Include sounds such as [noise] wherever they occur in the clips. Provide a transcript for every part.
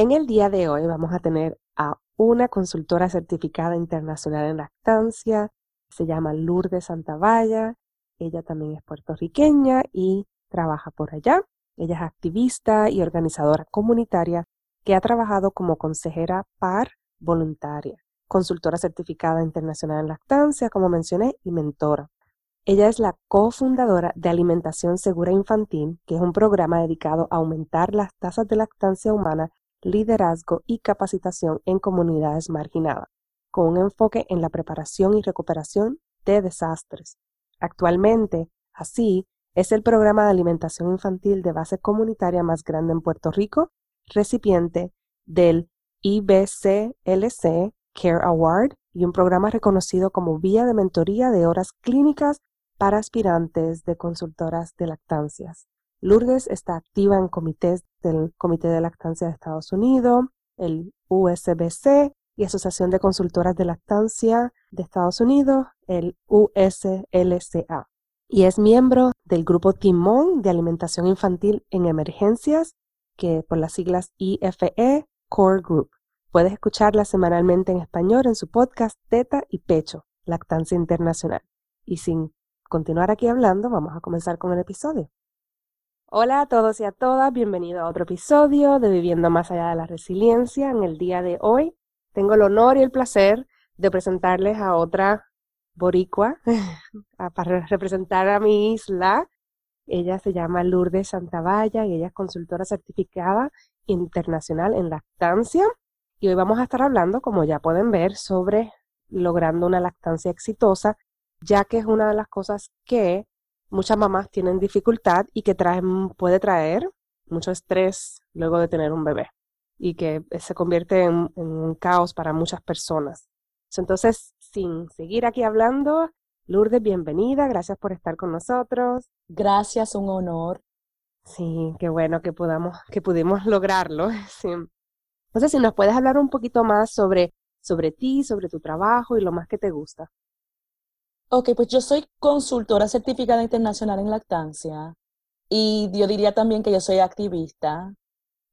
En el día de hoy vamos a tener a una consultora certificada internacional en lactancia, se llama Lourdes Santavalla, ella también es puertorriqueña y trabaja por allá. Ella es activista y organizadora comunitaria que ha trabajado como consejera par voluntaria, consultora certificada internacional en lactancia, como mencioné, y mentora. Ella es la cofundadora de Alimentación Segura Infantil, que es un programa dedicado a aumentar las tasas de lactancia humana liderazgo y capacitación en comunidades marginadas, con un enfoque en la preparación y recuperación de desastres. Actualmente, así, es el programa de alimentación infantil de base comunitaria más grande en Puerto Rico, recipiente del IBCLC Care Award y un programa reconocido como vía de mentoría de horas clínicas para aspirantes de consultoras de lactancias. Lourdes está activa en comités del Comité de Lactancia de Estados Unidos, el USBC y Asociación de Consultoras de Lactancia de Estados Unidos, el USLCA. Y es miembro del grupo Timón de Alimentación Infantil en Emergencias, que por las siglas IFE Core Group. Puedes escucharla semanalmente en español en su podcast Teta y Pecho, Lactancia Internacional. Y sin continuar aquí hablando, vamos a comenzar con el episodio. Hola a todos y a todas, bienvenido a otro episodio de Viviendo más allá de la resiliencia. En el día de hoy tengo el honor y el placer de presentarles a otra boricua [laughs] para representar a mi isla. Ella se llama Lourdes Santavalla y ella es consultora certificada internacional en lactancia. Y hoy vamos a estar hablando, como ya pueden ver, sobre logrando una lactancia exitosa, ya que es una de las cosas que muchas mamás tienen dificultad y que puede traer mucho estrés luego de tener un bebé y que se convierte en, un caos para muchas personas. Entonces, sin seguir aquí hablando, Lourdes, bienvenida, gracias por estar con nosotros. Gracias, un honor. Sí, qué bueno que podamos, que pudimos lograrlo. [laughs] Sí. Entonces, si nos puedes hablar un poquito más sobre, sobre ti, sobre tu trabajo y lo más que te gusta. Ok, pues yo soy consultora certificada internacional en lactancia y yo diría también que yo soy activista.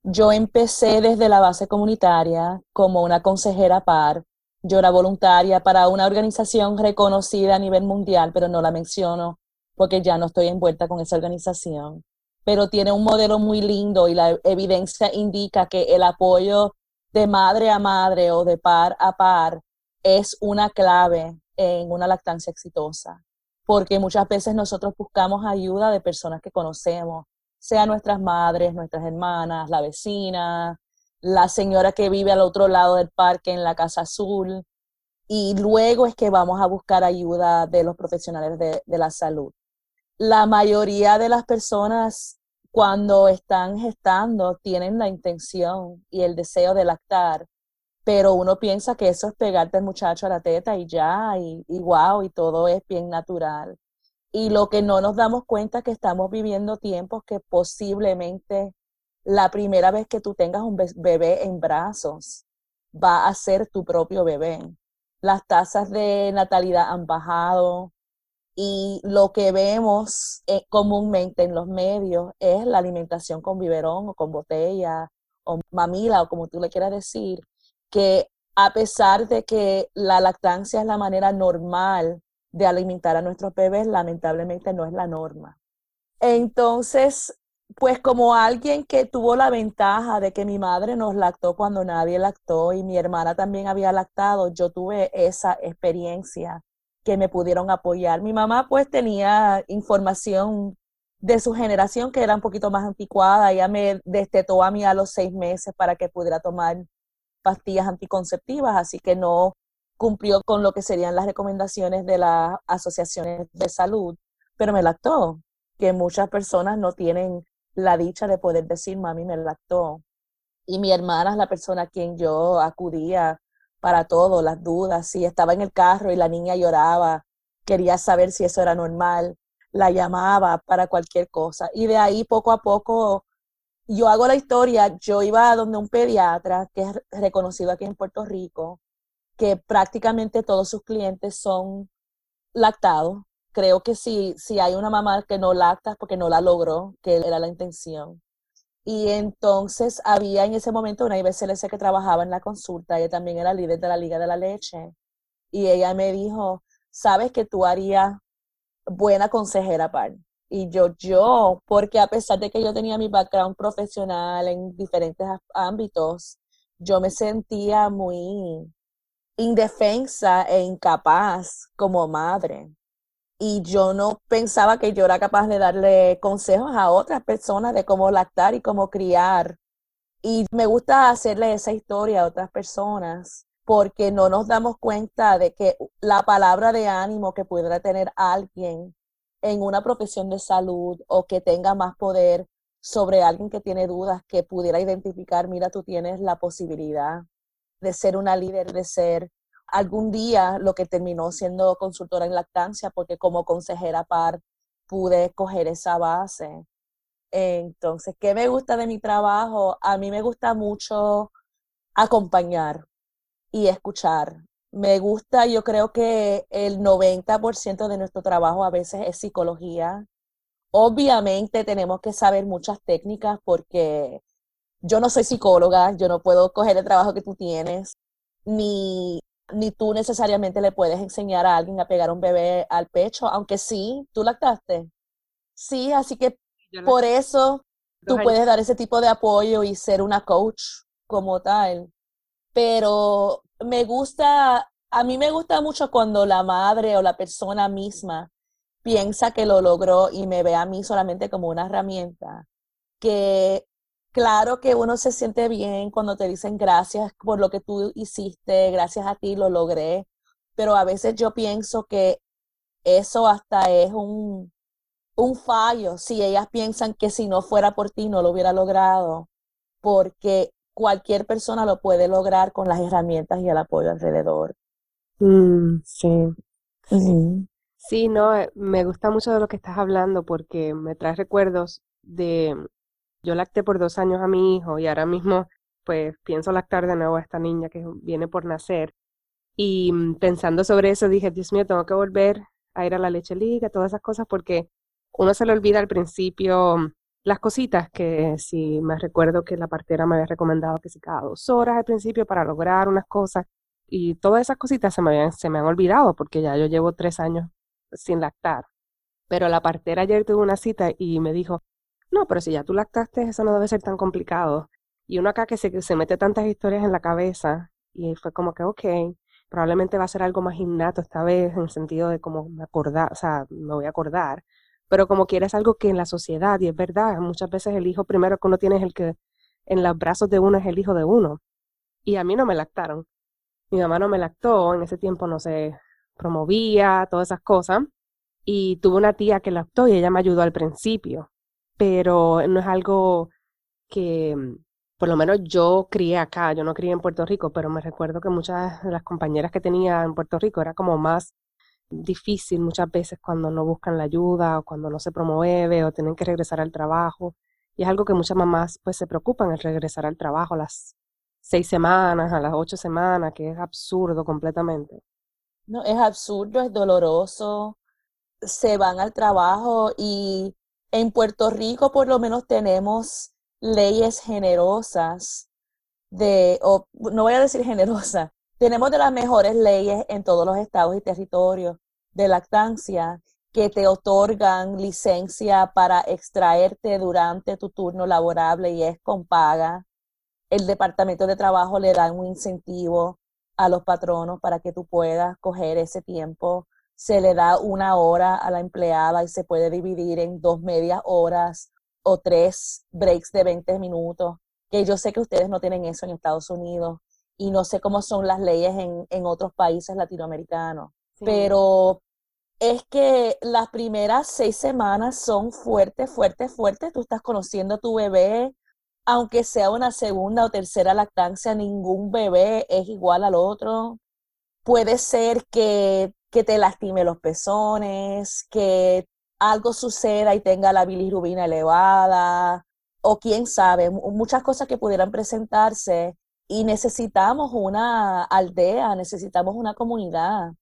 Yo empecé desde la base comunitaria como una consejera par. Yo era voluntaria para una organización reconocida a nivel mundial, pero no la menciono porque ya no estoy envuelta con esa organización. Pero tiene un modelo muy lindo y la evidencia indica que el apoyo de madre a madre o de par a par es una clave en una lactancia exitosa, porque muchas veces nosotros buscamos ayuda de personas que conocemos, sea nuestras madres, nuestras hermanas, la vecina, la señora que vive al otro lado del parque en la Casa Azul, y luego es que vamos a buscar ayuda de los profesionales de, de la salud. La mayoría de las personas cuando están gestando tienen la intención y el deseo de lactar, pero uno piensa que eso es pegarte al muchacho a la teta y ya, y, y wow, y todo es bien natural. Y lo que no nos damos cuenta es que estamos viviendo tiempos que posiblemente la primera vez que tú tengas un bebé en brazos va a ser tu propio bebé. Las tasas de natalidad han bajado y lo que vemos eh, comúnmente en los medios es la alimentación con biberón o con botella o mamila o como tú le quieras decir que a pesar de que la lactancia es la manera normal de alimentar a nuestros bebés, lamentablemente no es la norma. Entonces, pues como alguien que tuvo la ventaja de que mi madre nos lactó cuando nadie lactó y mi hermana también había lactado, yo tuve esa experiencia que me pudieron apoyar. Mi mamá pues tenía información de su generación que era un poquito más anticuada. Ella me destetó a mí a los seis meses para que pudiera tomar pastillas anticonceptivas, así que no cumplió con lo que serían las recomendaciones de las asociaciones de salud. pero me lactó, que muchas personas no tienen la dicha de poder decir, mami, me lactó. Y mi hermana es la persona a quien yo acudía para todo, las dudas. Si estaba en el carro y la niña lloraba, quería saber si eso era normal, la llamaba para cualquier cosa. Y de ahí poco a poco yo hago la historia, yo iba a donde un pediatra que es reconocido aquí en Puerto Rico, que prácticamente todos sus clientes son lactados. Creo que si, si hay una mamá que no lacta porque no la logró, que era la intención. Y entonces había en ese momento una IBCLC que trabajaba en la consulta, ella también era líder de la Liga de la Leche. Y ella me dijo, sabes que tú harías buena consejera par. Y yo, yo, porque a pesar de que yo tenía mi background profesional en diferentes ámbitos, yo me sentía muy indefensa e incapaz como madre. Y yo no pensaba que yo era capaz de darle consejos a otras personas de cómo lactar y cómo criar. Y me gusta hacerle esa historia a otras personas porque no nos damos cuenta de que la palabra de ánimo que pudiera tener alguien en una profesión de salud o que tenga más poder sobre alguien que tiene dudas, que pudiera identificar, mira, tú tienes la posibilidad de ser una líder, de ser algún día lo que terminó siendo consultora en lactancia, porque como consejera par pude coger esa base. Entonces, ¿qué me gusta de mi trabajo? A mí me gusta mucho acompañar y escuchar. Me gusta, yo creo que el 90% de nuestro trabajo a veces es psicología. Obviamente tenemos que saber muchas técnicas porque yo no soy psicóloga, yo no puedo coger el trabajo que tú tienes, ni, ni tú necesariamente le puedes enseñar a alguien a pegar un bebé al pecho, aunque sí, tú lactaste. Sí, así que por eso tú puedes dar ese tipo de apoyo y ser una coach como tal. Pero me gusta, a mí me gusta mucho cuando la madre o la persona misma piensa que lo logró y me ve a mí solamente como una herramienta. Que claro que uno se siente bien cuando te dicen gracias por lo que tú hiciste, gracias a ti lo logré, pero a veces yo pienso que eso hasta es un, un fallo si ellas piensan que si no fuera por ti no lo hubiera logrado, porque cualquier persona lo puede lograr con las herramientas y el apoyo alrededor. Mm, sí. Sí. no, eh, me gusta mucho de lo que estás hablando porque me trae recuerdos de, yo lacté por dos años a mi hijo y ahora mismo pues pienso lactar de nuevo a esta niña que viene por nacer. Y mm, pensando sobre eso dije, Dios mío, tengo que volver a ir a la leche liga, todas esas cosas, porque uno se le olvida al principio las cositas que si me recuerdo que la partera me había recomendado que si cada dos horas al principio para lograr unas cosas y todas esas cositas se me, habían, se me han olvidado porque ya yo llevo tres años sin lactar. Pero la partera ayer tuvo una cita y me dijo, no, pero si ya tú lactaste, eso no debe ser tan complicado. Y uno acá que se, se mete tantas historias en la cabeza y fue como que, ok, probablemente va a ser algo más innato esta vez en el sentido de como me acordar, o sea, me voy a acordar pero como quieres algo que en la sociedad, y es verdad, muchas veces el hijo primero que uno tiene es el que en los brazos de uno es el hijo de uno. Y a mí no me lactaron. Mi mamá no me lactó, en ese tiempo no se promovía, todas esas cosas. Y tuve una tía que lactó y ella me ayudó al principio, pero no es algo que, por lo menos yo crié acá, yo no crié en Puerto Rico, pero me recuerdo que muchas de las compañeras que tenía en Puerto Rico era como más difícil muchas veces cuando no buscan la ayuda o cuando no se promueve o tienen que regresar al trabajo. Y es algo que muchas mamás pues se preocupan, el regresar al trabajo a las seis semanas, a las ocho semanas, que es absurdo completamente. No, es absurdo, es doloroso. Se van al trabajo y en Puerto Rico por lo menos tenemos leyes generosas de, o no voy a decir generosa, tenemos de las mejores leyes en todos los estados y territorios de lactancia que te otorgan licencia para extraerte durante tu turno laborable y es con paga. El Departamento de Trabajo le da un incentivo a los patronos para que tú puedas coger ese tiempo. Se le da una hora a la empleada y se puede dividir en dos medias horas o tres breaks de 20 minutos, que yo sé que ustedes no tienen eso en Estados Unidos y no sé cómo son las leyes en, en otros países latinoamericanos, pero es que las primeras seis semanas son fuertes, fuertes, fuertes. Tú estás conociendo a tu bebé, aunque sea una segunda o tercera lactancia, ningún bebé es igual al otro. Puede ser que, que te lastime los pezones, que algo suceda y tenga la bilirrubina elevada, o quién sabe, muchas cosas que pudieran presentarse y necesitamos una aldea, necesitamos una comunidad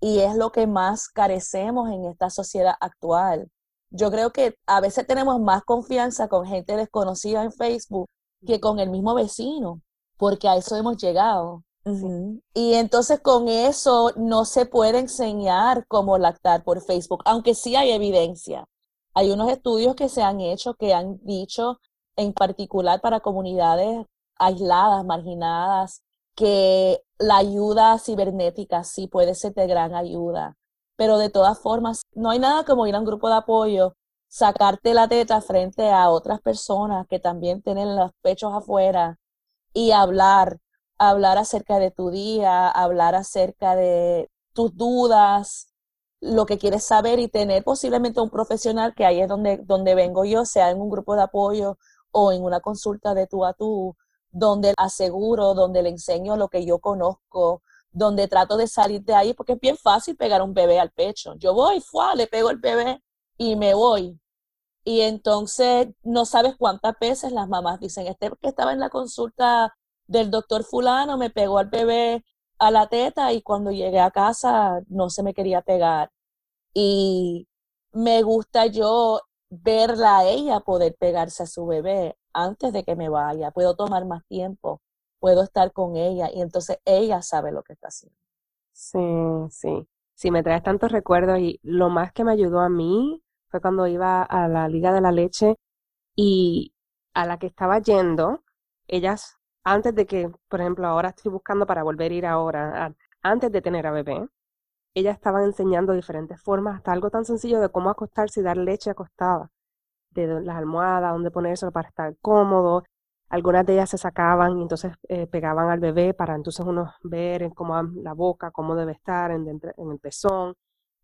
y es lo que más carecemos en esta sociedad actual. Yo creo que a veces tenemos más confianza con gente desconocida en Facebook que con el mismo vecino, porque a eso hemos llegado. Y entonces con eso no se puede enseñar cómo lactar por Facebook, aunque sí hay evidencia. Hay unos estudios que se han hecho que han dicho, en particular para comunidades aisladas, marginadas, que la ayuda cibernética sí puede ser de gran ayuda. Pero de todas formas, no hay nada como ir a un grupo de apoyo, sacarte la teta frente a otras personas que también tienen los pechos afuera y hablar, hablar acerca de tu día, hablar acerca de tus dudas, lo que quieres saber y tener posiblemente un profesional que ahí es donde, donde vengo yo, sea en un grupo de apoyo o en una consulta de tú a tú, donde aseguro, donde le enseño lo que yo conozco, donde trato de salir de ahí, porque es bien fácil pegar un bebé al pecho. Yo voy, fuá, le pego el bebé y me voy. Y entonces no sabes cuántas veces las mamás dicen, este que estaba en la consulta del doctor fulano, me pegó al bebé a la teta y cuando llegué a casa no se me quería pegar. Y me gusta yo verla a ella poder pegarse a su bebé antes de que me vaya, puedo tomar más tiempo, puedo estar con ella y entonces ella sabe lo que está haciendo. Sí, sí. Sí, me traes tantos recuerdos y lo más que me ayudó a mí fue cuando iba a la Liga de la Leche y a la que estaba yendo, ellas, antes de que, por ejemplo, ahora estoy buscando para volver a ir ahora, antes de tener a bebé, ellas estaban enseñando diferentes formas, hasta algo tan sencillo de cómo acostarse y dar leche acostada de las almohadas, dónde ponerse para estar cómodo. Algunas de ellas se sacaban y entonces eh, pegaban al bebé para entonces uno ver en cómo la boca, cómo debe estar en, en el pezón.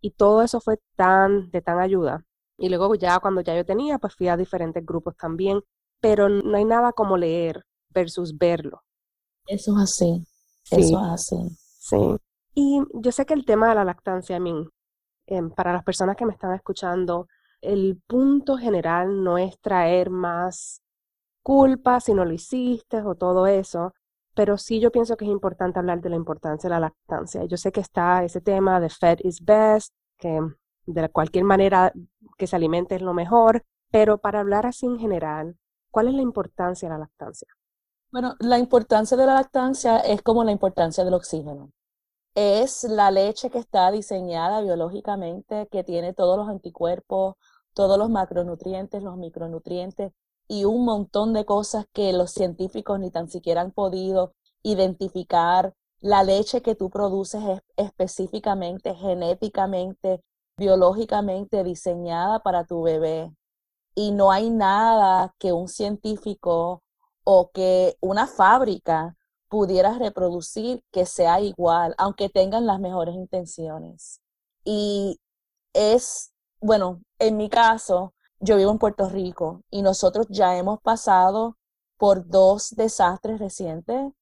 Y todo eso fue tan, de tan ayuda. Y luego ya cuando ya yo tenía, pues fui a diferentes grupos también, pero no hay nada como leer versus verlo. Eso es así, eso es así. Sí. Y yo sé que el tema de la lactancia, a mí, em, para las personas que me están escuchando, el punto general no es traer más culpa si no lo hiciste o todo eso, pero sí yo pienso que es importante hablar de la importancia de la lactancia. Yo sé que está ese tema de fed is best, que de cualquier manera que se alimente es lo mejor, pero para hablar así en general, ¿cuál es la importancia de la lactancia? Bueno, la importancia de la lactancia es como la importancia del oxígeno. Es la leche que está diseñada biológicamente, que tiene todos los anticuerpos, todos los macronutrientes, los micronutrientes y un montón de cosas que los científicos ni tan siquiera han podido identificar. La leche que tú produces es específicamente, genéticamente, biológicamente diseñada para tu bebé. Y no hay nada que un científico o que una fábrica pudiera reproducir que sea igual, aunque tengan las mejores intenciones. Y es bueno, en mi caso, yo vivo en Puerto Rico y nosotros ya hemos pasado por dos desastres recientes.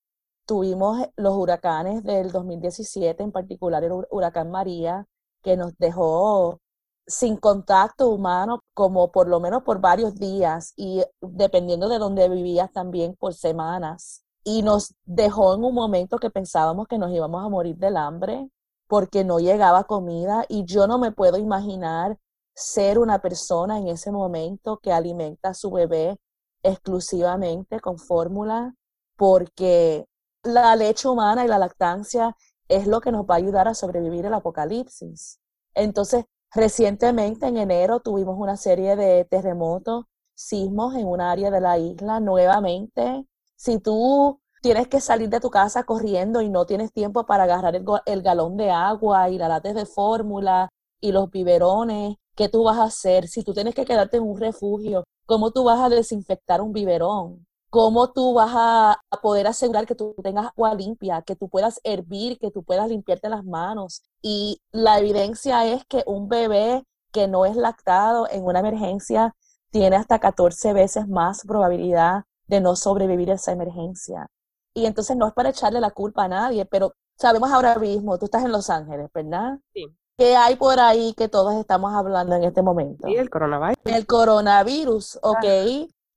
Tuvimos los huracanes del 2017, en particular el huracán María, que nos dejó sin contacto humano como por lo menos por varios días y dependiendo de dónde vivías también por semanas. Y nos dejó en un momento que pensábamos que nos íbamos a morir del hambre porque no llegaba comida y yo no me puedo imaginar ser una persona en ese momento que alimenta a su bebé exclusivamente con fórmula, porque la leche humana y la lactancia es lo que nos va a ayudar a sobrevivir el apocalipsis. Entonces, recientemente en enero tuvimos una serie de terremotos, sismos en un área de la isla nuevamente. Si tú tienes que salir de tu casa corriendo y no tienes tiempo para agarrar el, el galón de agua y la lates de fórmula y los biberones ¿Qué tú vas a hacer? Si tú tienes que quedarte en un refugio, ¿cómo tú vas a desinfectar un biberón? cómo tú vas a, poder asegurar que tú tengas agua limpia, que tú puedas hervir, que tú puedas limpiarte las manos. Y la evidencia es que un bebé que no es lactado en una emergencia tiene hasta 14 veces más probabilidad de no sobrevivir a esa emergencia. Y entonces no es para echarle la culpa a nadie, pero sabemos ahora mismo, tú estás en Los Ángeles, ¿verdad? Sí. ¿Qué hay por ahí que todos estamos hablando en este momento? Sí, el coronavirus. El coronavirus, ok.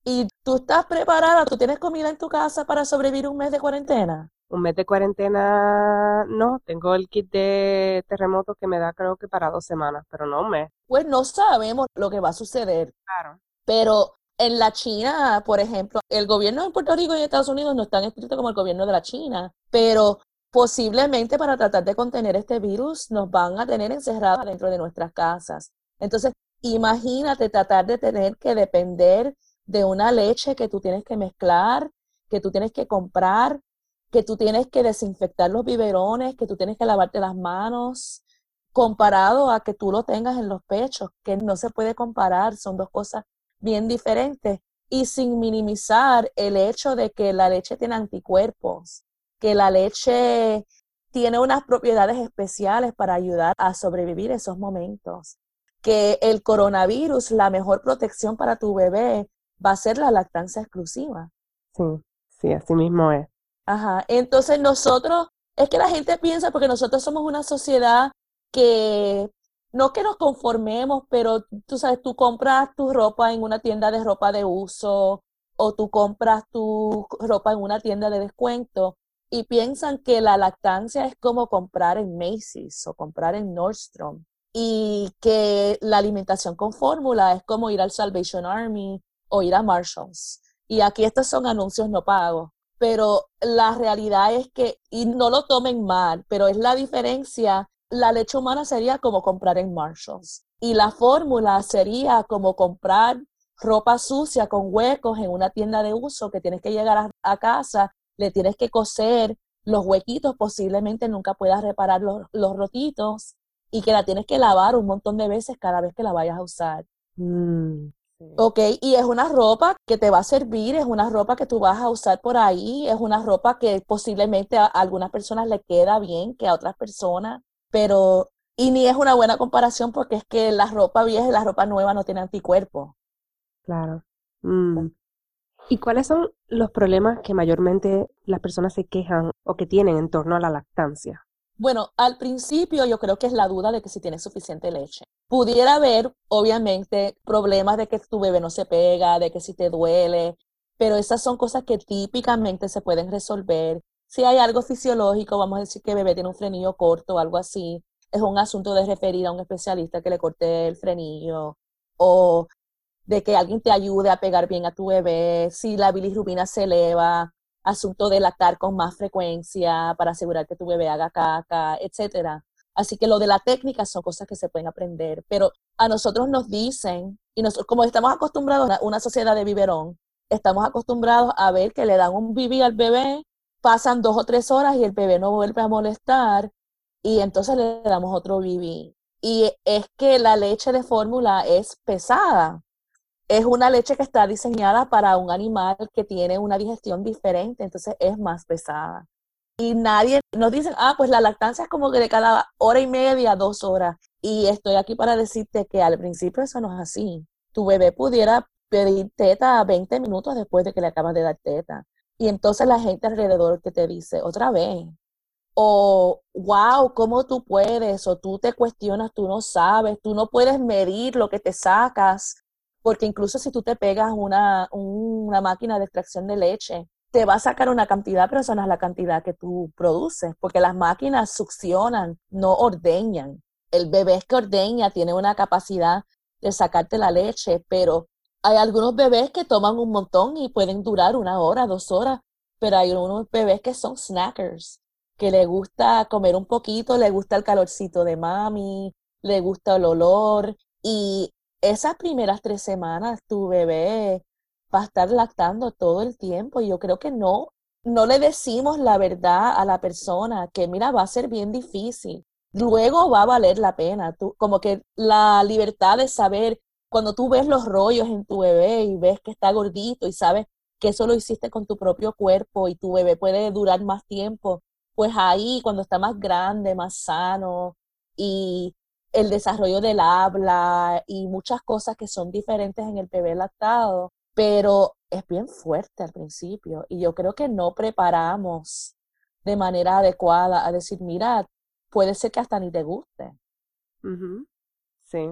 ¿Y tú estás preparada? ¿Tú tienes comida en tu casa para sobrevivir un mes de cuarentena? Un mes de cuarentena, no. Tengo el kit de terremotos que me da creo que para dos semanas, pero no un mes. Pues no sabemos lo que va a suceder. Claro. Pero en la China, por ejemplo, el gobierno de Puerto Rico y Estados Unidos no es tan estricto como el gobierno de la China, pero posiblemente para tratar de contener este virus nos van a tener encerradas dentro de nuestras casas. Entonces, imagínate tratar de tener que depender de una leche que tú tienes que mezclar, que tú tienes que comprar, que tú tienes que desinfectar los biberones, que tú tienes que lavarte las manos, comparado a que tú lo tengas en los pechos, que no se puede comparar, son dos cosas bien diferentes y sin minimizar el hecho de que la leche tiene anticuerpos, que la leche tiene unas propiedades especiales para ayudar a sobrevivir esos momentos, que el coronavirus, la mejor protección para tu bebé va a ser la lactancia exclusiva. Sí, sí, así mismo es. Ajá, entonces nosotros, es que la gente piensa, porque nosotros somos una sociedad que no que nos conformemos, pero tú sabes, tú compras tu ropa en una tienda de ropa de uso o tú compras tu ropa en una tienda de descuento y piensan que la lactancia es como comprar en Macy's o comprar en Nordstrom y que la alimentación con fórmula es como ir al Salvation Army o ir a Marshalls. Y aquí estos son anuncios no pagos. Pero la realidad es que, y no lo tomen mal, pero es la diferencia, la leche humana sería como comprar en Marshalls. Y la fórmula sería como comprar ropa sucia con huecos en una tienda de uso que tienes que llegar a, casa, le tienes que coser los huequitos, posiblemente nunca puedas reparar los, los, rotitos y que la tienes que lavar un montón de veces cada vez que la vayas a usar. Mm. Ok, y es una ropa que te va a servir, es una ropa que tú vas a usar por ahí, es una ropa que posiblemente a algunas personas le queda bien que a otras personas, pero, y ni es una buena comparación porque es que la ropa vieja y la ropa nueva no tienen anticuerpos. Claro. Mm. ¿Y cuáles son los problemas que mayormente las personas se quejan o que tienen en torno a la lactancia? Bueno, al principio yo creo que es la duda de que si tienes suficiente leche. Pudiera haber, obviamente, problemas de que tu bebé no se pega, de que si te duele, pero esas son cosas que típicamente se pueden resolver. Si hay algo fisiológico, vamos a decir que el bebé tiene un frenillo corto o algo así, es un asunto de referir a un especialista que le corte el frenillo o de que alguien te ayude a pegar bien a tu bebé, si la bilirrubina se eleva, asunto de lactar con más frecuencia para asegurar que tu bebé haga caca, etcétera. Así que lo de la técnica son cosas que se pueden aprender, pero a nosotros nos dicen, y nosotros, como estamos acostumbrados a una sociedad de biberón, estamos acostumbrados a ver que le dan un bibi al bebé, pasan dos o tres horas y el bebé no vuelve a molestar, y entonces le damos otro bibi. Y es que la leche de fórmula es pesada es una leche que está diseñada para un animal que tiene una digestión diferente, entonces es más pesada. Y nadie nos dice, ah, pues la lactancia es como que de cada hora y media, dos horas. Y estoy aquí para decirte que al principio eso no es así. Tu bebé pudiera pedir teta 20 minutos después de que le acabas de dar teta. Y entonces la gente alrededor que te dice, otra vez, o wow, ¿cómo tú puedes? O tú te cuestionas, tú no sabes, tú no puedes medir lo que te sacas porque incluso si tú te pegas una, una máquina de extracción de leche, te va a sacar una cantidad, pero eso no es la cantidad que tú produces, porque las máquinas succionan, no ordeñan. El bebé que ordeña tiene una capacidad de sacarte la leche, pero hay algunos bebés que toman un montón y pueden durar una hora, dos horas, pero hay unos bebés que son snackers, que le gusta comer un poquito, le gusta el calorcito de mami, le gusta el olor y esas primeras tres semanas tu bebé va a estar lactando todo el tiempo y yo creo que no, no le decimos la verdad a la persona que mira, va a ser bien difícil. Luego va a valer la pena. Tú, como que la libertad de saber cuando tú ves los rollos en tu bebé y ves que está gordito y sabes que eso lo hiciste con tu propio cuerpo y tu bebé puede durar más tiempo, pues ahí cuando está más grande, más sano y el desarrollo del habla y muchas cosas que son diferentes en el bebé lactado, pero es bien fuerte al principio y yo creo que no preparamos de manera adecuada a decir, mira, puede ser que hasta ni te guste. Sí.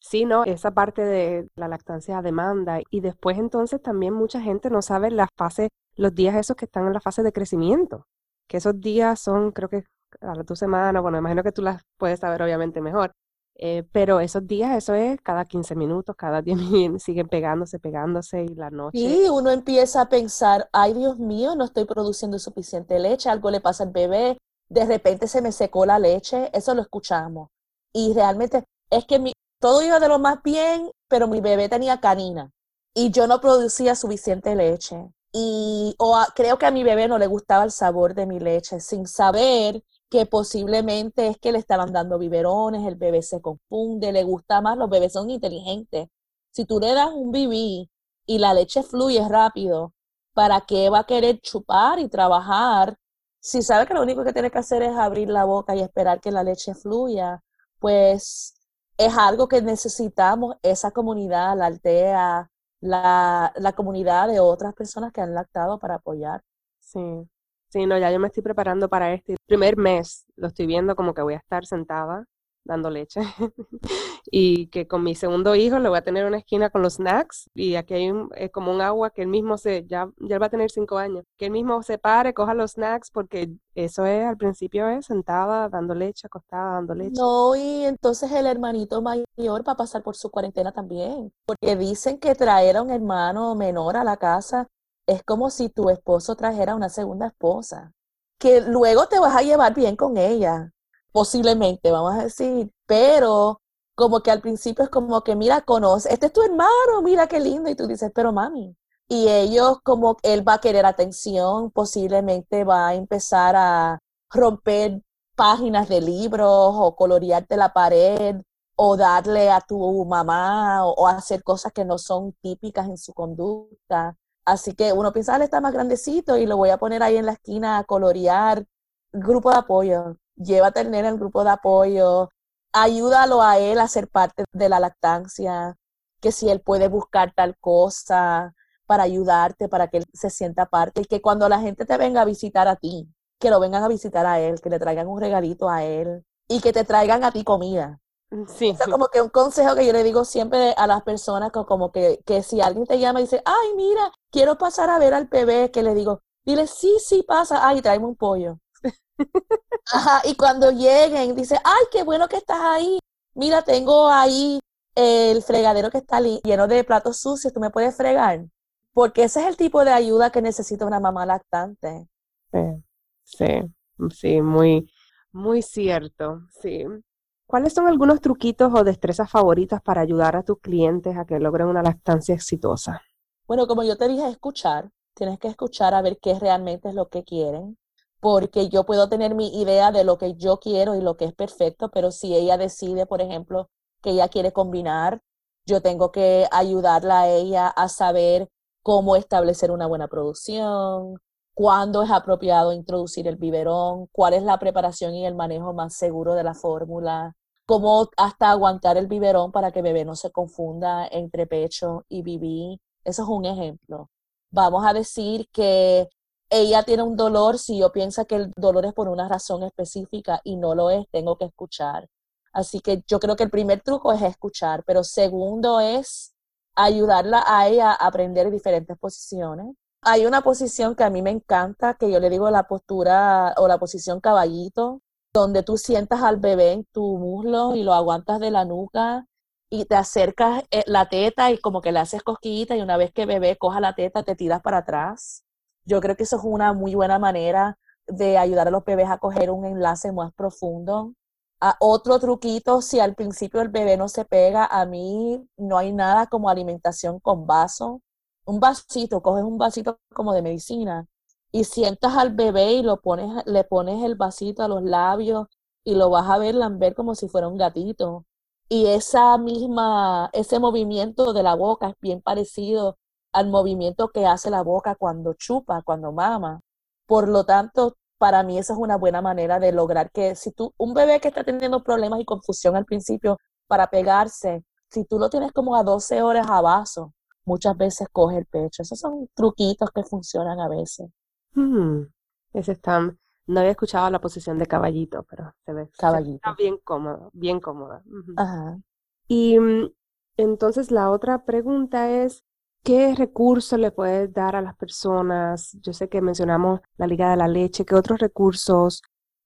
Sí, no, esa parte de la lactancia demanda y después entonces también mucha gente no sabe la fase, los días esos que están en la fase de crecimiento, que esos días son, creo que a tu semana, bueno, imagino que tú las puedes saber obviamente mejor, eh, pero esos días, eso es cada 15 minutos, cada 10 minutos, siguen pegándose, pegándose y la noche. Y uno empieza a pensar, ay Dios mío, no estoy produciendo suficiente leche, algo le pasa al bebé, de repente se me secó la leche, eso lo escuchamos. Y realmente es que mi, todo iba de lo más bien, pero mi bebé tenía canina y yo no producía suficiente leche. Y creo que a mi bebé no le gustaba el sabor de mi leche, sin saber que posiblemente es que le estaban dando biberones, el bebé se confunde, le gusta más, los bebés son inteligentes. Si tú le das un bibí y la leche fluye rápido, ¿para qué va a querer chupar y trabajar? Si sabe que lo único que tiene que hacer es abrir la boca y esperar que la leche fluya, pues es algo que necesitamos, esa comunidad, la aldea, la, la comunidad de otras personas que han lactado para apoyar. Sí, Sí, no, ya yo me estoy preparando para este primer mes. Lo estoy viendo como que voy a estar sentada dando leche. [laughs] y que con mi segundo hijo le voy a tener una esquina con los snacks y aquí hay un, es como un agua que él mismo se, ya, ya va a tener cinco años, que él mismo se pare, coja los snacks porque eso es, al principio es sentada dando leche, acostada dando leche. No, y entonces el hermanito mayor va a pasar por su cuarentena también, porque dicen que traer a un hermano menor a la casa es como si tu esposo trajera una segunda esposa, que luego te vas a llevar bien con ella, posiblemente, vamos a decir, pero como que al principio es como que, mira, conoce, este es tu hermano, mira qué lindo, y tú dices, pero mami, y ellos como él va a querer atención, posiblemente va a empezar a romper páginas de libros o colorearte la pared o darle a tu mamá o, o hacer cosas que no son típicas en su conducta. Así que uno piensa, él está más grandecito y lo voy a poner ahí en la esquina a colorear. Grupo de apoyo, llévate el nene al grupo de apoyo, ayúdalo a él a ser parte de la lactancia, que si él puede buscar tal cosa para ayudarte, para que él se sienta parte y que cuando la gente te venga a visitar a ti, que lo vengan a visitar a él, que le traigan un regalito a él y que te traigan a ti comida. Sí. es como que un consejo que yo le digo siempre a las personas, como que, que si alguien te llama y dice, ay, mira, quiero pasar a ver al bebé, que le digo, dile, sí, sí, pasa, ay, tráeme un pollo. [laughs] Ajá, y cuando lleguen, dice, ay, qué bueno que estás ahí. Mira, tengo ahí el fregadero que está lleno de platos sucios, tú me puedes fregar. Porque ese es el tipo de ayuda que necesita una mamá lactante. Sí, sí, sí, muy, muy cierto, sí. ¿Cuáles son algunos truquitos o destrezas favoritas para ayudar a tus clientes a que logren una lactancia exitosa? Bueno, como yo te dije, escuchar. Tienes que escuchar a ver qué realmente es lo que quieren, porque yo puedo tener mi idea de lo que yo quiero y lo que es perfecto, pero si ella decide, por ejemplo, que ella quiere combinar, yo tengo que ayudarla a ella a saber cómo establecer una buena producción, cuándo es apropiado introducir el biberón, cuál es la preparación y el manejo más seguro de la fórmula, cómo hasta aguantar el biberón para que bebé no se confunda entre pecho y bibí. Eso es un ejemplo. Vamos a decir que ella tiene un dolor, si yo pienso que el dolor es por una razón específica y no lo es, tengo que escuchar. Así que yo creo que el primer truco es escuchar, pero segundo es ayudarla a ella a aprender diferentes posiciones. Hay una posición que a mí me encanta, que yo le digo la postura o la posición caballito, donde tú sientas al bebé en tu muslo y lo aguantas de la nuca y te acercas eh, la teta y como que le haces cosquillita y una vez que bebé coja la teta te tiras para atrás. Yo creo que eso es una muy buena manera de ayudar a los bebés a coger un enlace más profundo. A otro truquito, si al principio el bebé no se pega, a mí no hay nada como alimentación con vaso. Un vasito, coges un vasito como de medicina y sientas al bebé y lo pones, le pones el vasito a los labios y lo vas a ver lamber como si fuera un gatito. Y esa misma, ese movimiento de la boca es bien parecido al movimiento que hace la boca cuando chupa, cuando mama. Por lo tanto, para mí esa es una buena manera de lograr que si tú, un bebé que está teniendo problemas y confusión al principio para pegarse, si tú lo tienes como a 12 horas a vaso, muchas veces coge el pecho. Esos son truquitos que funcionan a veces. Hmm, ese está, no había escuchado la posición de caballito, pero se ve, caballito. está bien cómodo, bien cómoda. Ajá. Y mm, entonces la otra pregunta es, ¿qué recursos le puedes dar a las personas? Yo sé que mencionamos la Liga de la Leche, ¿qué otros recursos,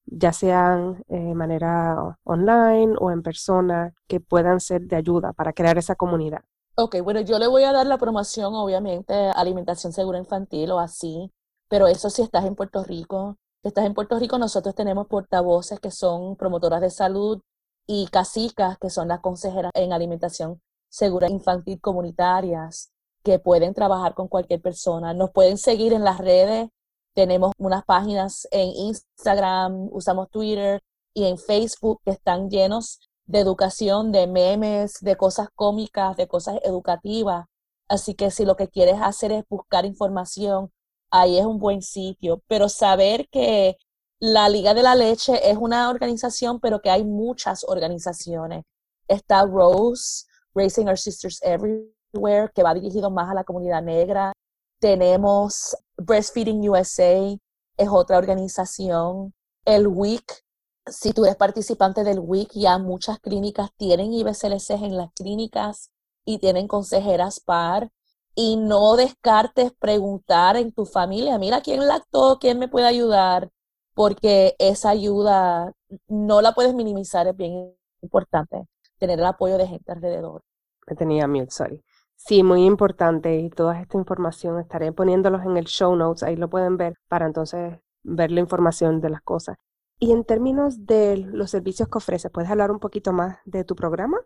ya sean de eh, manera online o en persona, que puedan ser de ayuda para crear esa comunidad? Ok, bueno, yo le voy a dar la promoción, obviamente, alimentación segura infantil o así, pero eso si estás en Puerto Rico. Si estás en Puerto Rico, nosotros tenemos portavoces que son promotoras de salud y casicas, que son las consejeras en alimentación segura infantil comunitarias, que pueden trabajar con cualquier persona. Nos pueden seguir en las redes. Tenemos unas páginas en Instagram, usamos Twitter y en Facebook que están llenos de educación, de memes, de cosas cómicas, de cosas educativas. Así que si lo que quieres hacer es buscar información, ahí es un buen sitio. Pero saber que la Liga de la Leche es una organización, pero que hay muchas organizaciones. Está Rose, Raising Our Sisters Everywhere, que va dirigido más a la comunidad negra. Tenemos Breastfeeding USA, es otra organización. El WIC, si tú eres participante del WIC, ya muchas clínicas tienen IBCLC en las clínicas y tienen consejeras par. Y no descartes preguntar en tu familia, mira quién lactó, quién me puede ayudar, porque esa ayuda no la puedes minimizar, es bien importante tener el apoyo de gente alrededor. Me tenía mute, sorry. Sí, muy importante y toda esta información estaré poniéndolos en el show notes, ahí lo pueden ver para entonces ver la información de las cosas. Y en términos de los servicios que ofreces, ¿puedes hablar un poquito más de tu programa?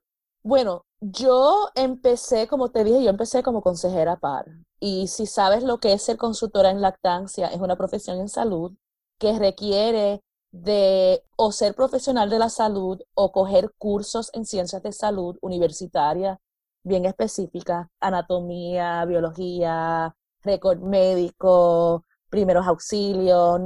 Bueno, yo empecé, como te dije, yo empecé como consejera par. Y si sabes lo que es ser consultora en lactancia, es una profesión en salud que requiere de o ser profesional de la salud o coger cursos en ciencias de salud universitarias bien específicas, anatomía, biología, récord médico, primeros auxilios,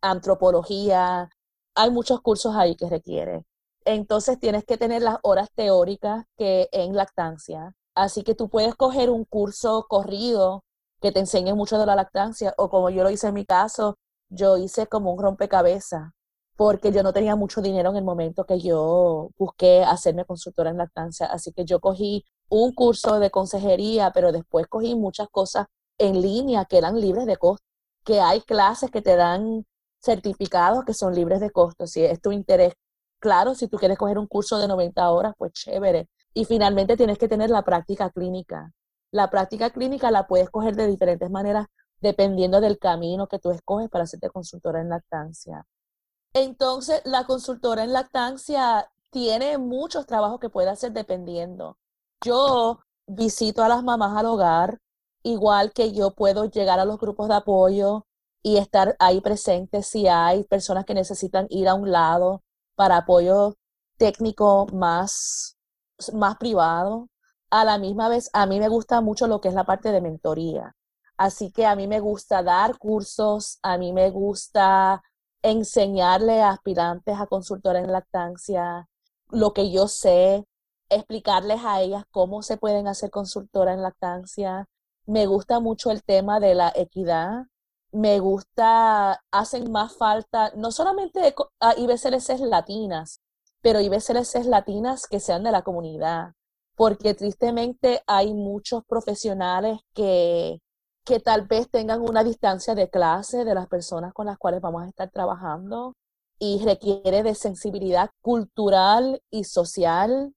antropología. Hay muchos cursos ahí que requiere. Entonces tienes que tener las horas teóricas que en lactancia. Así que tú puedes coger un curso corrido que te enseñe mucho de la lactancia o como yo lo hice en mi caso, yo hice como un rompecabezas porque yo no tenía mucho dinero en el momento que yo busqué hacerme consultora en lactancia. Así que yo cogí un curso de consejería, pero después cogí muchas cosas en línea que eran libres de costo, que hay clases que te dan certificados que son libres de costo. Si es tu interés, claro, si tú quieres coger un curso de 90 horas, pues chévere. Y finalmente tienes que tener la práctica clínica. La práctica clínica la puedes coger de diferentes maneras dependiendo del camino que tú escoges para hacerte consultora en lactancia. Entonces, la consultora en lactancia tiene muchos trabajos que puede hacer dependiendo. Yo visito a las mamás al hogar, igual que yo puedo llegar a los grupos de apoyo y estar ahí presente si hay personas que necesitan ir a un lado para apoyo técnico más, más privado. A la misma vez, a mí me gusta mucho lo que es la parte de mentoría. Así que a mí me gusta dar cursos, a mí me gusta enseñarle a aspirantes a consultora en lactancia lo que yo sé, explicarles a ellas cómo se pueden hacer consultora en lactancia. Me gusta mucho el tema de la equidad. Me gusta, hacen más falta, no solamente a IBCLCs latinas, pero IBCLCs latinas que sean de la comunidad, porque tristemente hay muchos profesionales que que tal vez tengan una distancia de clase de las personas con las cuales vamos a estar trabajando y requiere de sensibilidad cultural y social.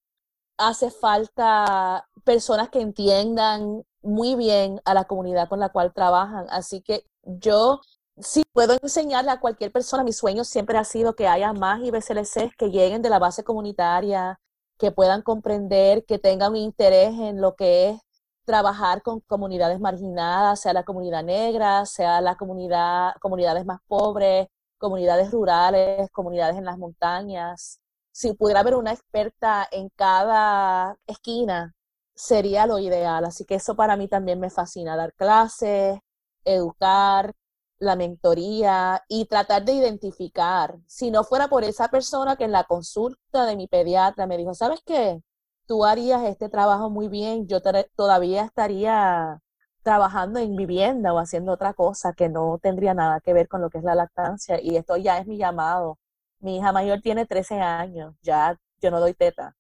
Hace falta personas que entiendan muy bien a la comunidad con la cual trabajan. Así que yo sí puedo enseñarle a cualquier persona, mi sueño siempre ha sido que haya más IBCLCs que lleguen de la base comunitaria, que puedan comprender, que tengan un interés en lo que es trabajar con comunidades marginadas, sea la comunidad negra, sea la comunidad, comunidades más pobres, comunidades rurales, comunidades en las montañas. Si pudiera haber una experta en cada esquina, sería lo ideal. Así que eso para mí también me fascina, dar clases, educar, la mentoría y tratar de identificar, si no fuera por esa persona que en la consulta de mi pediatra me dijo, ¿sabes qué? Tú harías este trabajo muy bien, yo todavía estaría trabajando en vivienda o haciendo otra cosa que no tendría nada que ver con lo que es la lactancia y esto ya es mi llamado. Mi hija mayor tiene 13 años, ya yo no doy teta.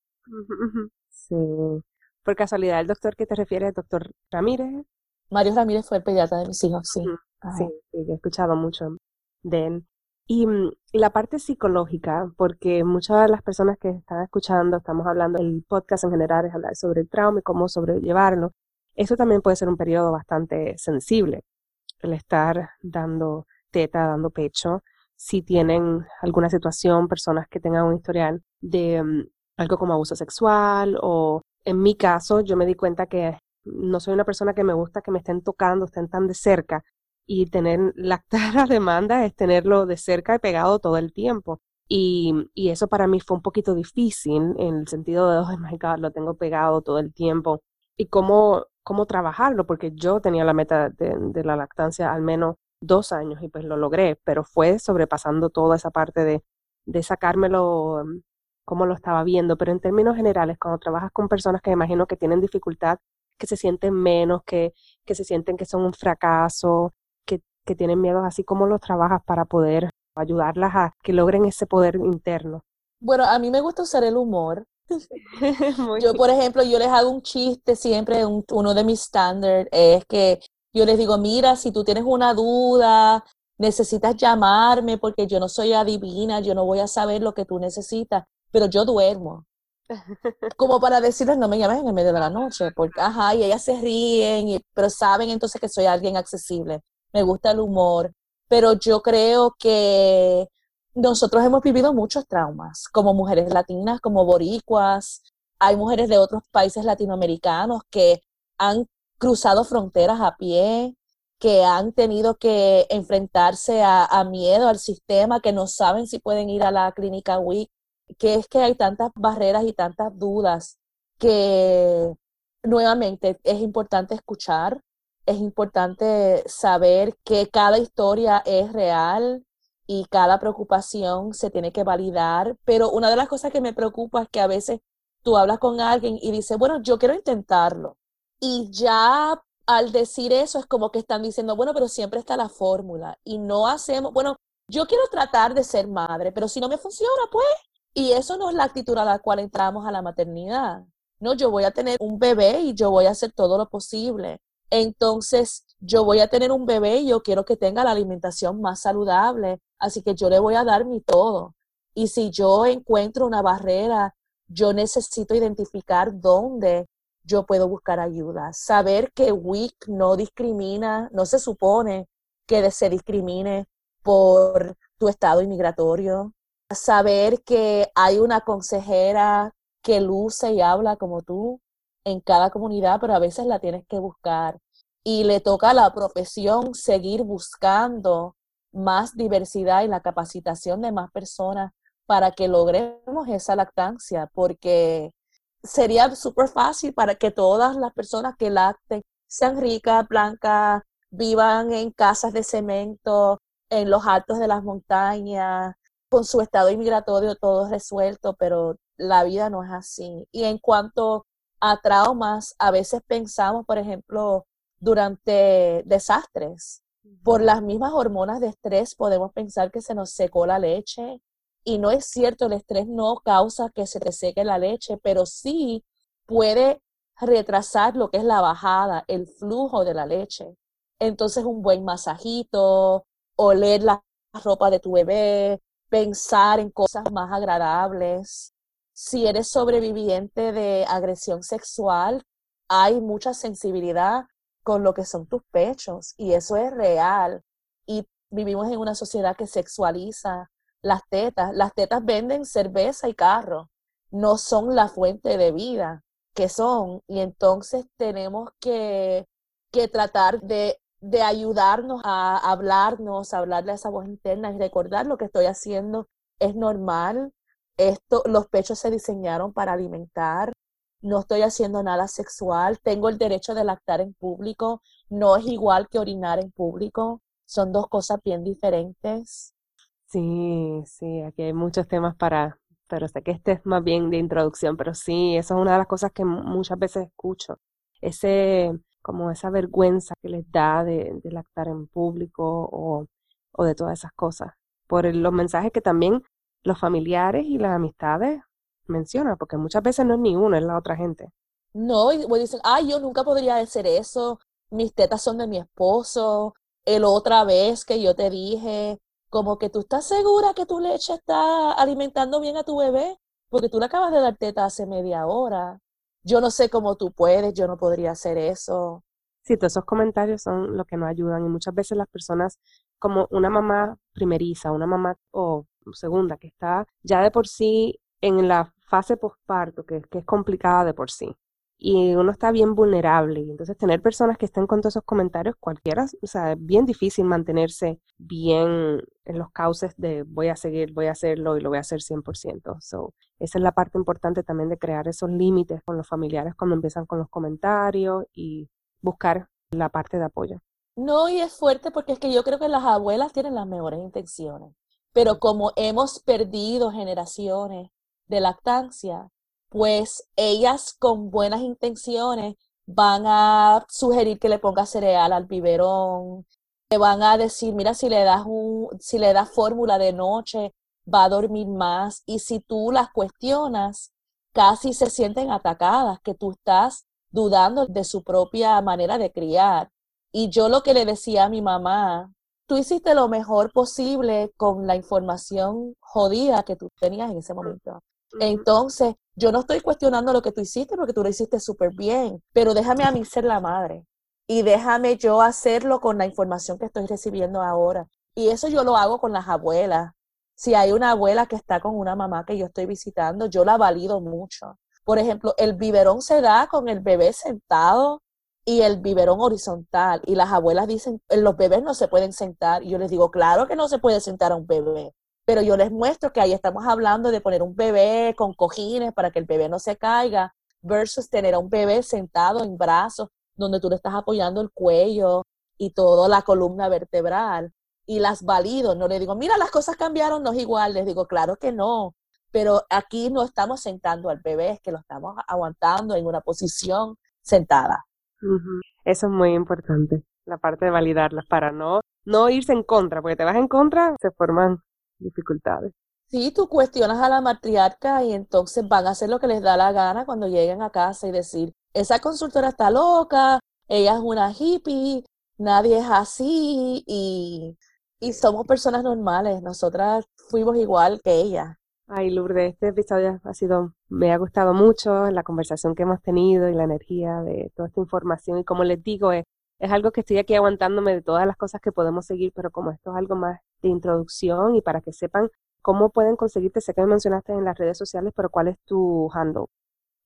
Sí. Por casualidad, el doctor que te refieres, el doctor Ramírez. Mario Ramírez fue el pediatra de mis hijos, sí. Sí, he escuchado mucho de él. Y mm, la parte psicológica, porque muchas de las personas que están escuchando, estamos hablando, el podcast en general es hablar sobre el trauma y cómo sobrellevarlo. Eso también puede ser un periodo bastante sensible, el estar dando teta, dando pecho. Si tienen alguna situación, personas que tengan un historial de mm, algo como abuso sexual o en mi caso, yo me di cuenta que no soy una persona que me gusta que me estén tocando, estén tan de cerca y tener lactar [laughs] a demanda es tenerlo de cerca y pegado todo el tiempo. Y, y, eso para mí fue un poquito difícil en el sentido de, oh my God, lo tengo pegado todo el tiempo. Y cómo, cómo trabajarlo, porque yo tenía la meta de, de la lactancia al menos dos años y pues lo logré, pero fue sobrepasando toda esa parte de, de sacármelo mm, como lo estaba viendo. Pero en términos generales, cuando trabajas con personas que imagino que tienen dificultad, que se sienten menos, que, que se sienten que son un fracaso, que tienen miedos, así como los trabajas para poder ayudarlas a que logren ese poder interno? Bueno, a mí me gusta usar el humor. [laughs] yo, por ejemplo, yo les hago un chiste siempre, uno de mis standards es que yo les digo, mira, si tú tienes una duda, necesitas llamarme porque yo no soy adivina, yo no voy a saber lo que tú necesitas, pero yo duermo. Como para decirles, no me llames en el medio de la noche, porque, ajá, y ellas se ríen, pero saben entonces que soy alguien accesible me gusta el humor, pero yo creo que nosotros hemos vivido muchos traumas como mujeres latinas, como boricuas. Hay mujeres de otros países latinoamericanos que han cruzado fronteras a pie, que han tenido que enfrentarse a, miedo al sistema, que no saben si pueden ir a la clínica WIC, que es que hay tantas barreras y tantas dudas que nuevamente es importante escuchar, es importante saber que cada historia es real y cada preocupación se tiene que validar, pero una de las cosas que me preocupa es que a veces tú hablas con alguien y dices, bueno, yo quiero intentarlo. Y ya al decir eso es como que están diciendo, bueno, pero siempre está la fórmula y no hacemos, bueno, yo quiero tratar de ser madre, pero si no me funciona, pues, y eso no es la actitud a la cual entramos a la maternidad. No, yo voy a tener un bebé y yo voy a hacer todo lo posible entonces yo voy a tener un bebé y yo quiero que tenga la alimentación más saludable, así que yo le voy a dar mi todo. Y si yo encuentro una barrera, yo necesito identificar dónde yo puedo buscar ayuda. Saber que WIC no discrimina, no se supone que se discrimine por tu estado inmigratorio. Saber que hay una consejera que luce y habla como tú, en cada comunidad, pero a veces la tienes que buscar. Y le toca a la profesión seguir buscando más diversidad y la capacitación de más personas para que logremos esa lactancia, porque sería súper fácil para que todas las personas que lacten sean ricas, blancas, vivan en casas de cemento, en los altos de las montañas, con su estado inmigratorio todo resuelto, pero la vida no es así. Y en cuanto a traumas, a veces pensamos, por ejemplo, durante desastres, por las mismas hormonas de estrés podemos pensar que se nos secó la leche y no es cierto, el estrés no causa que se te seque la leche, pero sí puede retrasar lo que es la bajada, el flujo de la leche. Entonces un buen masajito, oler la ropa de tu bebé, pensar en cosas más agradables, si eres sobreviviente de agresión sexual, hay mucha sensibilidad con lo que son tus pechos y eso es real. Y vivimos en una sociedad que sexualiza las tetas. Las tetas venden cerveza y carro, no son la fuente de vida que son. Y entonces tenemos que, que tratar de, de ayudarnos a hablarnos, a hablarle a esa voz interna y recordar lo que estoy haciendo es normal, esto, los pechos se diseñaron para alimentar. no estoy haciendo nada sexual, tengo el derecho de lactar en público, no es igual que orinar en público, son dos cosas bien diferentes. Sí, sí, aquí hay muchos temas para, pero sé que este es más bien de introducción, pero sí, eso es una de las cosas que muchas veces escucho, ese, como esa vergüenza que les da de, de en público o, o de todas esas cosas, por los mensajes que también los familiares y las amistades mencionan, porque muchas veces no es ni uno, es la otra gente. No, y dicen, ay, yo nunca podría hacer eso, mis tetas son de mi esposo, el otra vez que yo te dije, como que tú estás segura que tu leche está alimentando bien a tu bebé, porque tú le acabas de dar teta hace media hora. Yo no sé cómo tú puedes, yo no podría hacer eso. Sí, todos esos comentarios son lo que nos ayudan y muchas veces las personas, como una mamá primeriza, una mamá o segunda que está ya de por sí en la fase postparto, que es complicada de por sí, y uno está bien vulnerable. Entonces tener personas que estén con todos esos comentarios, cualquiera, o sea, es bien difícil mantenerse bien en los cauces de voy a seguir, voy a hacerlo y lo voy a hacer 100%. So, esa es la parte importante también de crear esos límites con los familiares cuando empiezan con los comentarios y buscar la parte de apoyo. No, y es fuerte porque es que yo creo que las abuelas tienen las mejores intenciones, pero como hemos perdido generaciones de lactancia, pues ellas con buenas intenciones van a sugerir que le ponga cereal al biberón, te van a decir, mira, si le das un, si le das fórmula de noche, va a dormir más. Y si tú las cuestionas, casi se sienten atacadas, que tú estás dudando de su propia manera de criar. Y yo lo que le decía a mi mamá, tú hiciste lo mejor posible con la información jodida que tú tenías en ese momento. Entonces, yo no estoy cuestionando lo que tú hiciste porque tú lo hiciste súper bien, pero déjame a mí ser la madre y déjame yo hacerlo con la información que estoy recibiendo ahora. Y eso yo lo hago con las abuelas. Si hay una abuela que está con una mamá que yo estoy visitando, yo la valido mucho. Por ejemplo, el biberón se da con el bebé sentado y el biberón horizontal. Y las abuelas dicen, los bebés no se pueden sentar. Y yo les digo, claro que no se puede sentar a un bebé pero yo les muestro que ahí estamos hablando de poner un bebé con cojines para que el bebé no se caiga, versus tener a un bebé sentado en brazos, donde tú le estás apoyando el cuello y toda la columna vertebral. Y las valido, no le digo, mira, las cosas cambiaron, no es igual, les digo, claro que no, pero aquí no estamos sentando al bebé, es que lo estamos aguantando en una posición sentada. Eso es muy importante, la parte de validarlas para no, no irse en contra, porque te vas en contra, se forman dificultades. Sí, tú cuestionas a la matriarca y entonces van a hacer lo que les da la gana cuando lleguen a casa y decir, esa consultora está loca, ella es una hippie, nadie es así y, y somos personas normales, nosotras fuimos igual que ella. Ay, Lourdes, este episodio ha sido, me ha gustado mucho la conversación que hemos tenido y la energía de toda esta información. Y como les digo, es, es algo que estoy aquí aguantándome de todas las cosas que podemos seguir, pero como esto es algo más de introducción y para que sepan cómo pueden conseguirte. Sé que me mencionaste en las redes sociales, pero ¿cuál es tu handle?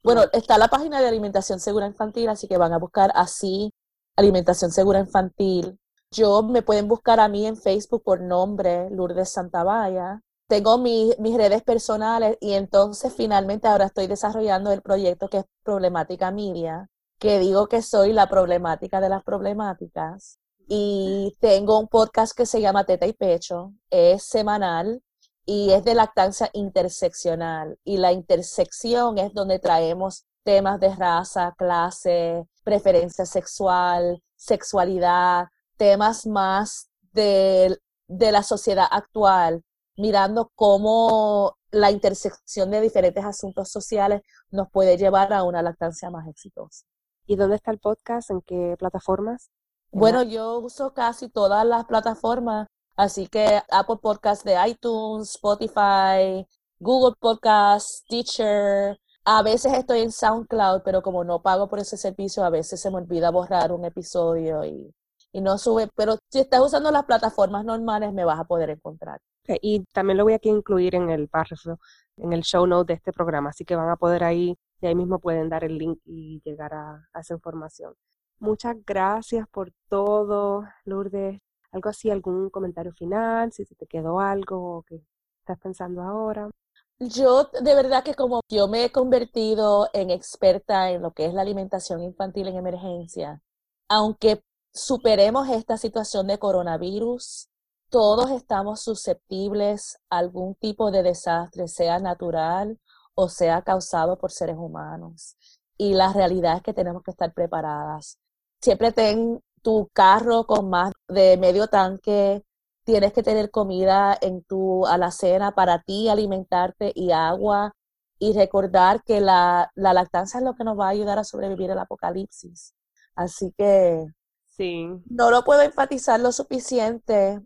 Bueno, está la página de Alimentación Segura Infantil, así que van a buscar así Alimentación Segura Infantil. Yo me pueden buscar a mí en Facebook por nombre Lourdes Santavalla. Tengo mis redes personales y entonces finalmente ahora estoy desarrollando el proyecto que es Problemática Media, que digo que soy la problemática de las problemáticas y tengo un podcast que se llama Teta y Pecho, es semanal y es de lactancia interseccional. Y la intersección es donde traemos temas de raza, clase, preferencia sexual, sexualidad, temas más de, de la sociedad actual, mirando cómo la intersección de diferentes asuntos sociales nos puede llevar a una lactancia más exitosa. ¿Y dónde está el podcast? ¿En qué plataformas? Bueno, yo uso casi todas las plataformas, así que Apple Podcast de iTunes, Spotify, Google Podcast, Teacher. A veces estoy en SoundCloud, pero como no pago por ese servicio, a veces se me olvida borrar un episodio y, y no sube. Pero si estás usando las plataformas normales, me vas a poder encontrar. y también lo voy aquí a incluir en el párrafo, en el show note de este programa, así que van a poder ahí, y ahí mismo pueden dar el link y llegar a esa información. Muchas gracias por todo, Lourdes. Algo así, algún comentario final, si se te quedó algo que estás pensando ahora. Yo de verdad que como yo me he convertido en experta en lo que es la alimentación infantil en emergencia, aunque superemos esta situación de coronavirus, todos estamos susceptibles a algún tipo de desastre, sea natural o sea causado por seres humanos. Y la realidad es que tenemos que estar preparadas. Siempre ten tu carro con más de medio tanque, tienes que tener comida en tu alacena para ti, alimentarte y agua y recordar que la, la lactancia es lo que nos va a ayudar a sobrevivir el apocalipsis. Así que sí. no lo puedo enfatizar lo suficiente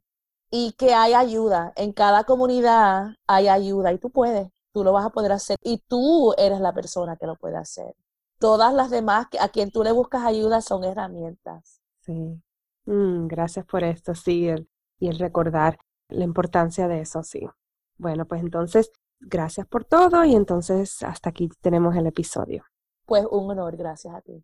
y que hay ayuda. En cada comunidad hay ayuda y tú puedes, tú lo vas a poder hacer y tú eres la persona que lo puede hacer. Todas las demás a quien tú le buscas ayuda son herramientas. Sí. Mm, gracias por esto, sí, y el recordar la importancia de eso, sí. Bueno, pues entonces, gracias por todo y entonces hasta aquí tenemos el episodio. Pues un honor, gracias a ti.